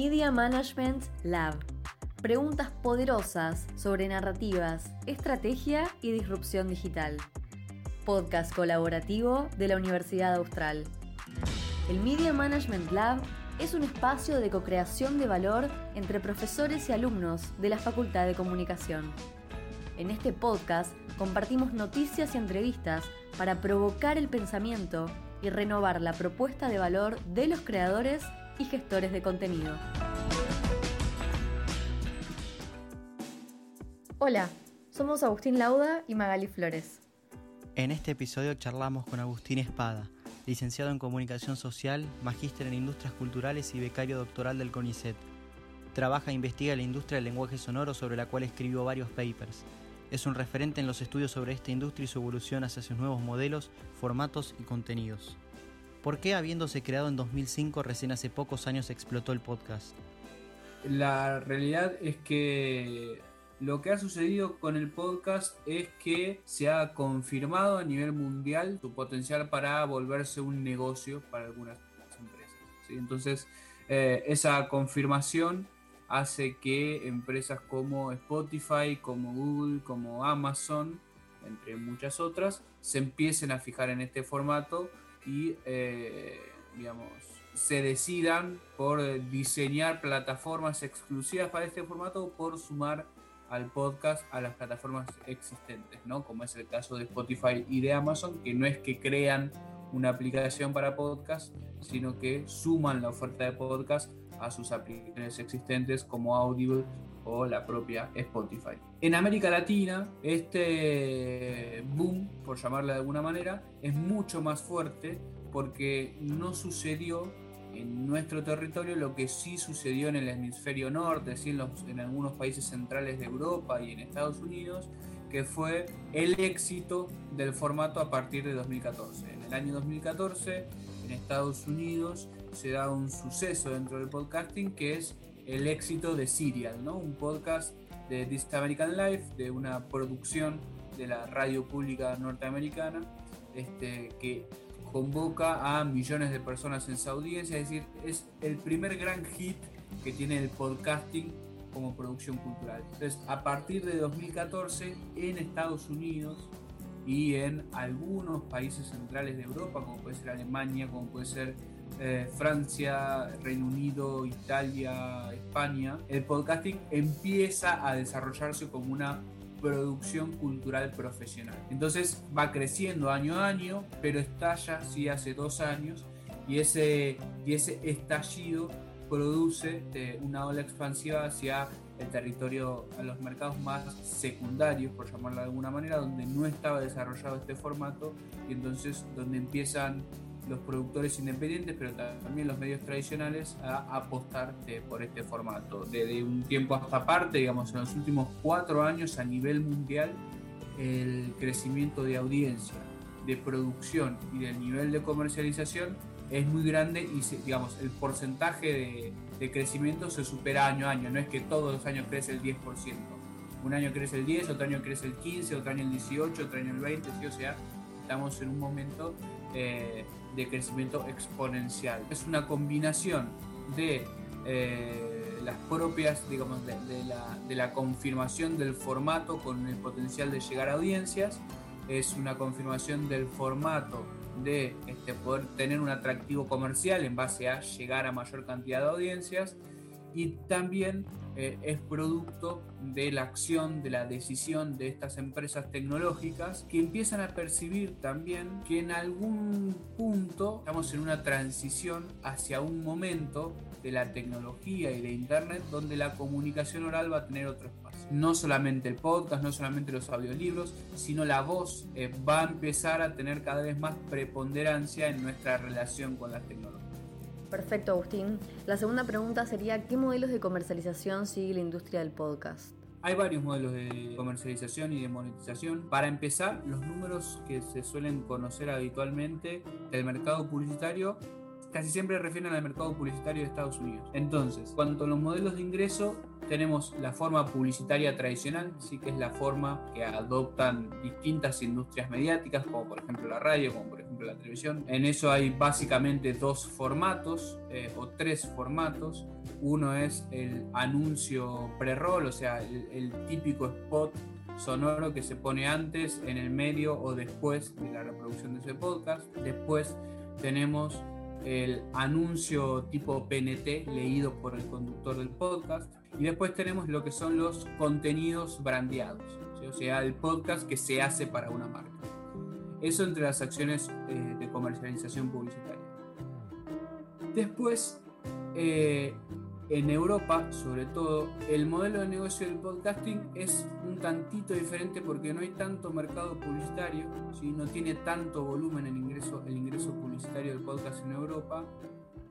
Media Management Lab. Preguntas poderosas sobre narrativas, estrategia y disrupción digital. Podcast colaborativo de la Universidad Austral. El Media Management Lab es un espacio de co-creación de valor entre profesores y alumnos de la Facultad de Comunicación. En este podcast compartimos noticias y entrevistas para provocar el pensamiento y renovar la propuesta de valor de los creadores y gestores de contenido. Hola, somos Agustín Lauda y Magali Flores. En este episodio charlamos con Agustín Espada, licenciado en Comunicación Social, magíster en Industrias Culturales y becario doctoral del CONICET. Trabaja e investiga la industria del lenguaje sonoro sobre la cual escribió varios papers. Es un referente en los estudios sobre esta industria y su evolución hacia sus nuevos modelos, formatos y contenidos. ¿Por qué habiéndose creado en 2005 recién hace pocos años explotó el podcast? La realidad es que lo que ha sucedido con el podcast es que se ha confirmado a nivel mundial su potencial para volverse un negocio para algunas empresas. Entonces, eh, esa confirmación hace que empresas como Spotify, como Google, como Amazon, entre muchas otras, se empiecen a fijar en este formato y, eh, digamos, se decidan por diseñar plataformas exclusivas para este formato por sumar al podcast a las plataformas existentes, ¿no? Como es el caso de Spotify y de Amazon, que no es que crean una aplicación para podcast, sino que suman la oferta de podcast a sus aplicaciones existentes como Audible o la propia Spotify. En América Latina, este boom, por llamarla de alguna manera, es mucho más fuerte porque no sucedió en nuestro territorio lo que sí sucedió en el hemisferio norte, en, en algunos países centrales de Europa y en Estados Unidos, que fue el éxito del formato a partir de 2014. En el año 2014, en Estados Unidos, se da un suceso dentro del podcasting que es el éxito de Serial, ¿no? un podcast de This American Life, de una producción de la radio pública norteamericana, este, que convoca a millones de personas en su audiencia, es decir, es el primer gran hit que tiene el podcasting como producción cultural. Entonces, a partir de 2014, en Estados Unidos y en algunos países centrales de Europa, como puede ser Alemania, como puede ser eh, Francia, Reino Unido, Italia, España, el podcasting empieza a desarrollarse como una producción cultural profesional. Entonces va creciendo año a año, pero estalla sí hace dos años y ese, y ese estallido produce eh, una ola expansiva hacia el territorio, a los mercados más secundarios, por llamarlo de alguna manera, donde no estaba desarrollado este formato y entonces donde empiezan los productores independientes, pero también los medios tradicionales, a apostar por este formato. Desde un tiempo hasta parte, digamos, en los últimos cuatro años a nivel mundial, el crecimiento de audiencia, de producción y del nivel de comercialización es muy grande y digamos el porcentaje de, crecimiento se supera año a año, no es que todos los años crece el 10%. Un año crece el 10, otro año crece el 15, otro año el 18, otro año el 20, o sea, estamos en un momento eh, de crecimiento exponencial. Es una combinación de eh, las propias, digamos, de, la, de la confirmación del formato con el potencial de llegar a audiencias, es una confirmación del formato de este, poder tener un atractivo comercial en base a llegar a mayor cantidad de audiencias y también eh, es producto de la acción, de la decisión de estas empresas tecnológicas que empiezan a percibir también que en algún punto estamos en una transición hacia un momento de la tecnología y de Internet donde la comunicación oral va a tener otro espacio. No solamente el podcast, no solamente los audiolibros, sino la voz eh, va a empezar a tener cada vez más preponderancia en nuestra relación con la tecnología. Perfecto, Agustín. La segunda pregunta sería, ¿qué modelos de comercialización sigue la industria del podcast? Hay varios modelos de comercialización y de monetización. Para empezar, los números que se suelen conocer habitualmente del mercado publicitario casi siempre refieren al mercado publicitario de Estados Unidos. Entonces, cuanto a los modelos de ingreso, tenemos la forma publicitaria tradicional, sí que es la forma que adoptan distintas industrias mediáticas, como por ejemplo la radio, como por ejemplo ejemplo la televisión. En eso hay básicamente dos formatos eh, o tres formatos. Uno es el anuncio pre-roll, o sea, el, típico spot sonoro que se pone antes, en el medio o después de la reproducción de ese podcast. Después tenemos el anuncio tipo PNT leído por el conductor del podcast. Y después tenemos lo que son los contenidos brandeados, o sea, el podcast que se hace para una marca. Eso entre las acciones eh, de comercialización publicitaria. Después, eh, en Europa, sobre todo, el modelo de negocio del podcasting es un tantito diferente porque no hay tanto mercado publicitario, no tiene tanto volumen el ingreso, el ingreso publicitario del podcast en Europa,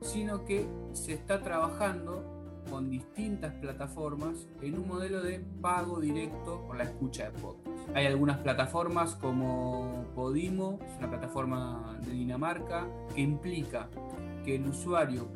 sino que se está trabajando con distintas plataformas en un modelo de pago directo por la escucha de podcast. Hay algunas plataformas como Podimo, es una plataforma de Dinamarca, que implica que el usuario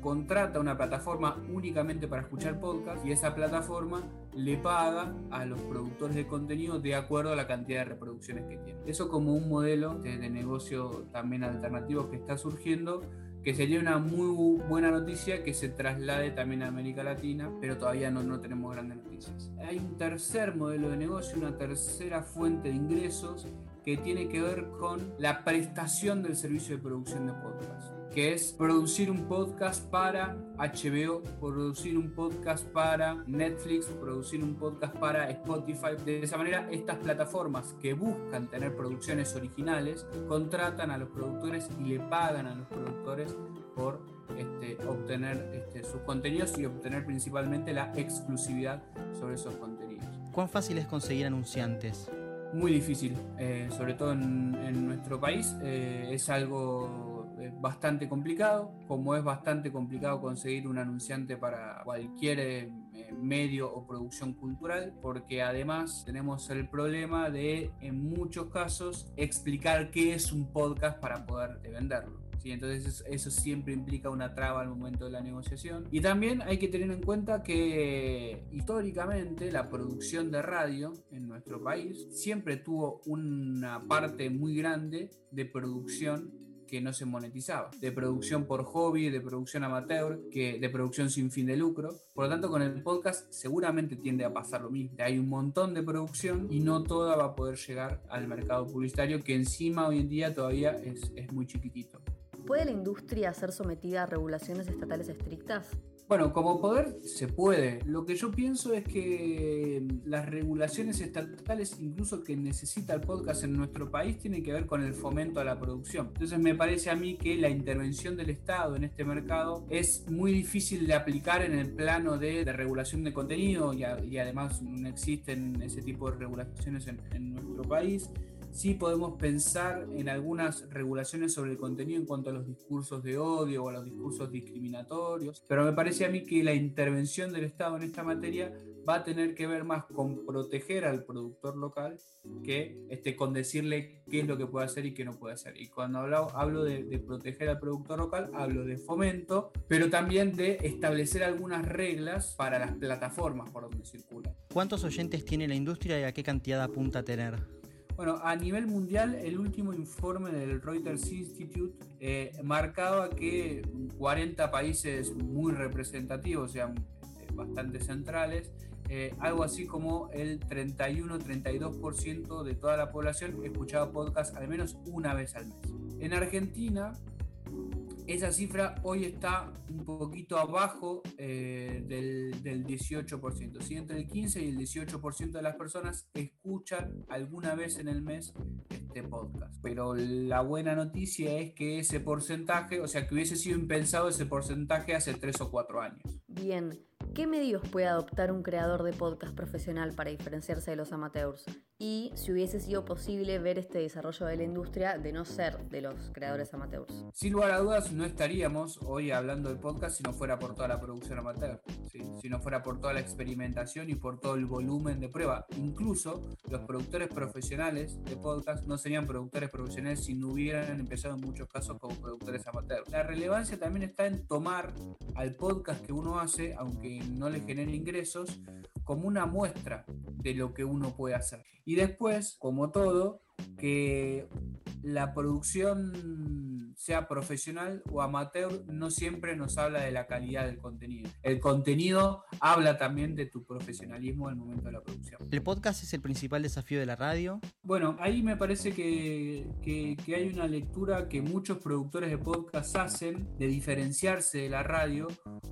contrata una plataforma únicamente para escuchar podcast y esa plataforma le paga a los productores de contenido de acuerdo a la cantidad de reproducciones que tiene. Eso como un modelo de, negocio también alternativo que está surgiendo que sería una muy buena noticia que se traslade también a América Latina, pero todavía no, no tenemos grandes noticias. Hay un tercer modelo de negocio, una tercera fuente de ingresos que tiene que ver con la prestación del servicio de producción de podcast que es producir un podcast para HBO, producir un podcast para Netflix, producir un podcast para Spotify. De esa manera, estas plataformas que buscan tener producciones originales contratan a los productores y le pagan a los productores por este, obtener este, sus contenidos y obtener principalmente la exclusividad sobre esos contenidos. ¿Cuán fácil es conseguir anunciantes? Muy difícil, eh, sobre todo en, nuestro país. Eh, es algo bastante complicado, como es bastante complicado conseguir un anunciante para cualquier eh, medio o producción cultural, porque además tenemos el problema de, en muchos casos, explicar qué es un podcast para poder venderlo. ¿sí? Entonces eso siempre implica una traba al momento de la negociación. Y también hay que tener en cuenta que históricamente la producción de radio en nuestro país siempre tuvo una parte muy grande de producción que no se monetizaba, de producción por hobby, de producción amateur, que de producción sin fin de lucro. Por lo tanto, con el podcast seguramente tiende a pasar lo mismo. Hay un montón de producción y no toda va a poder llegar al mercado publicitario, que encima hoy en día todavía es, es muy chiquitito. ¿Puede la industria ser sometida a regulaciones estatales estrictas? Bueno, como poder se puede. Lo que yo pienso es que las regulaciones estatales, incluso que necesita el podcast en nuestro país, tienen que ver con el fomento a la producción. Entonces me parece a mí que la intervención del Estado en este mercado es muy difícil de aplicar en el plano de, regulación de contenido y, además no existen ese tipo de regulaciones en, en nuestro país. Sí podemos pensar en algunas regulaciones sobre el contenido en cuanto a los discursos de odio o a los discursos discriminatorios, pero me parece a mí que la intervención del Estado en esta materia va a tener que ver más con proteger al productor local que este, con decirle qué es lo que puede hacer y qué no puede hacer. Y cuando hablo, hablo de, de proteger al productor local, hablo de fomento, pero también de establecer algunas reglas para las plataformas por donde circula. ¿Cuántos oyentes tiene la industria y a qué cantidad apunta a tener? Bueno, a nivel mundial, el último informe del Reuters Institute eh, marcaba que 40 países muy representativos, o sea, bastante centrales, eh, algo así como el 31-32% de toda la población escuchaba podcast al menos una vez al mes. En Argentina, esa cifra hoy está un poquito abajo eh, del, del, 18%. ¿sí? Entre el 15 y el 18% de las personas escuchan alguna vez en el mes este podcast. Pero la buena noticia es que ese porcentaje, o sea, que hubiese sido impensado ese porcentaje hace 3 o 4 años. Bien, ¿Qué medios puede adoptar un creador de podcast profesional para diferenciarse de los amateurs? Y si hubiese sido posible ver este desarrollo de la industria de no ser de los creadores amateurs. Sin lugar a dudas, no estaríamos hoy hablando de podcast si no fuera por toda la producción amateur, si no fuera por toda la experimentación y por todo el volumen de prueba. Incluso los productores profesionales de podcast no serían productores profesionales si no hubieran empezado en muchos casos como productores amateurs. La relevancia también está en tomar al podcast que uno hace, aunque no le genere ingresos, como una muestra de lo que uno puede hacer. Y después, como todo, que la producción sea profesional o amateur no siempre nos habla de la calidad del contenido. El contenido habla también de tu profesionalismo al momento de la producción. ¿El podcast es el principal desafío de la radio? Bueno, ahí me parece que, que hay una lectura que muchos productores de podcast hacen de diferenciarse de la radio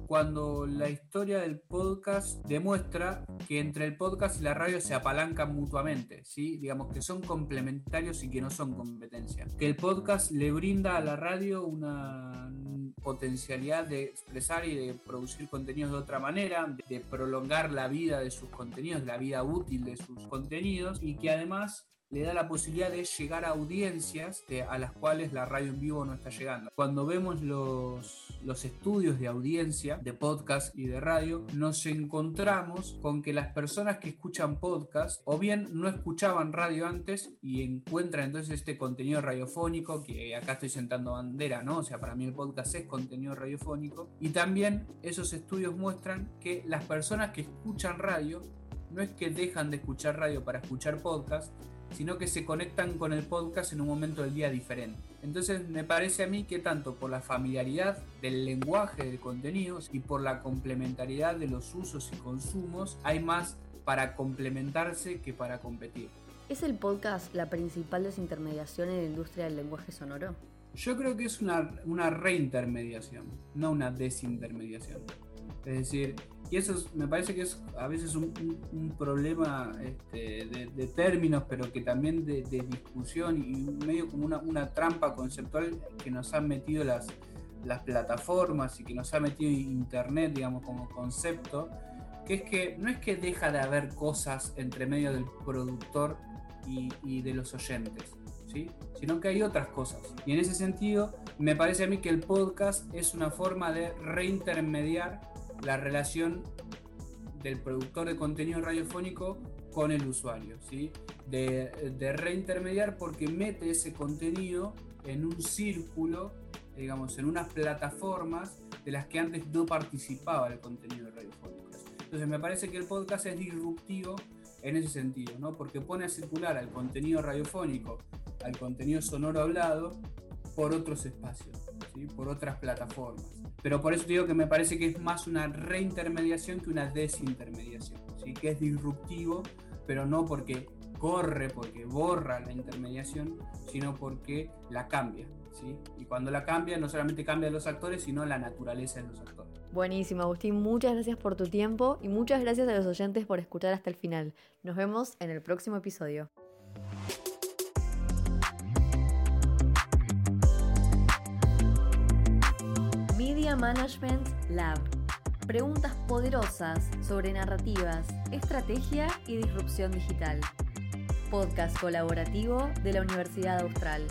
cuando la historia del podcast demuestra que entre el podcast y la radio se apalancan mutuamente, ¿sí? digamos que son complementarios y que no son competencia. Que el podcast le brinda a la radio una potencialidad de expresar y de producir contenidos de otra manera, de prolongar la vida de sus contenidos, la vida útil de sus contenidos y que además le da la posibilidad de llegar a audiencias a las cuales la radio en vivo no está llegando. Cuando vemos los, los estudios de audiencia de podcast y de radio, nos encontramos con que las personas que escuchan podcast o bien no escuchaban radio antes y encuentran entonces este contenido radiofónico, que acá estoy sentando bandera, ¿no? O sea, para mí el podcast es contenido radiofónico. Y también esos estudios muestran que las personas que escuchan radio no es que dejan de escuchar radio para escuchar podcast, sino que se conectan con el podcast en un momento del día diferente. Entonces me parece a mí que tanto por la familiaridad del lenguaje de contenidos y por la complementariedad de los usos y consumos, hay más para complementarse que para competir. ¿Es el podcast la principal desintermediación en la industria del lenguaje sonoro? Yo creo que es una, una reintermediación, no una desintermediación. Es decir, y eso me parece que es a veces un, problema este, de, términos, pero que también de, discusión y medio como una, trampa conceptual que nos han metido las, las plataformas y que nos ha metido Internet, digamos, como concepto, que es que no es que deja de haber cosas entre medio del productor y, y de los oyentes. ¿Sí? sino que hay otras cosas. Y en ese sentido, me parece a mí que el podcast es una forma de reintermediar la relación del productor de contenido radiofónico con el usuario, ¿sí? de, reintermediar porque mete ese contenido en un círculo, digamos, en unas plataformas de las que antes no participaba el contenido radiofónico. Entonces me parece que el podcast es disruptivo en ese sentido, ¿no? porque pone a circular al contenido radiofónico, al contenido sonoro hablado, por otros espacios, ¿sí? por otras plataformas. Pero por eso digo que me parece que es más una reintermediación que una desintermediación, ¿sí? que es disruptivo, pero no porque corre, porque borra la intermediación, sino porque la cambia. ¿sí? Y cuando la cambia, no solamente cambia los actores, sino la naturaleza de los actores. Buenísimo, Agustín. Muchas gracias por tu tiempo y muchas gracias a los oyentes por escuchar hasta el final. Nos vemos en el próximo episodio. Management Lab. Preguntas poderosas sobre narrativas, estrategia y disrupción digital. Podcast colaborativo de la Universidad Austral.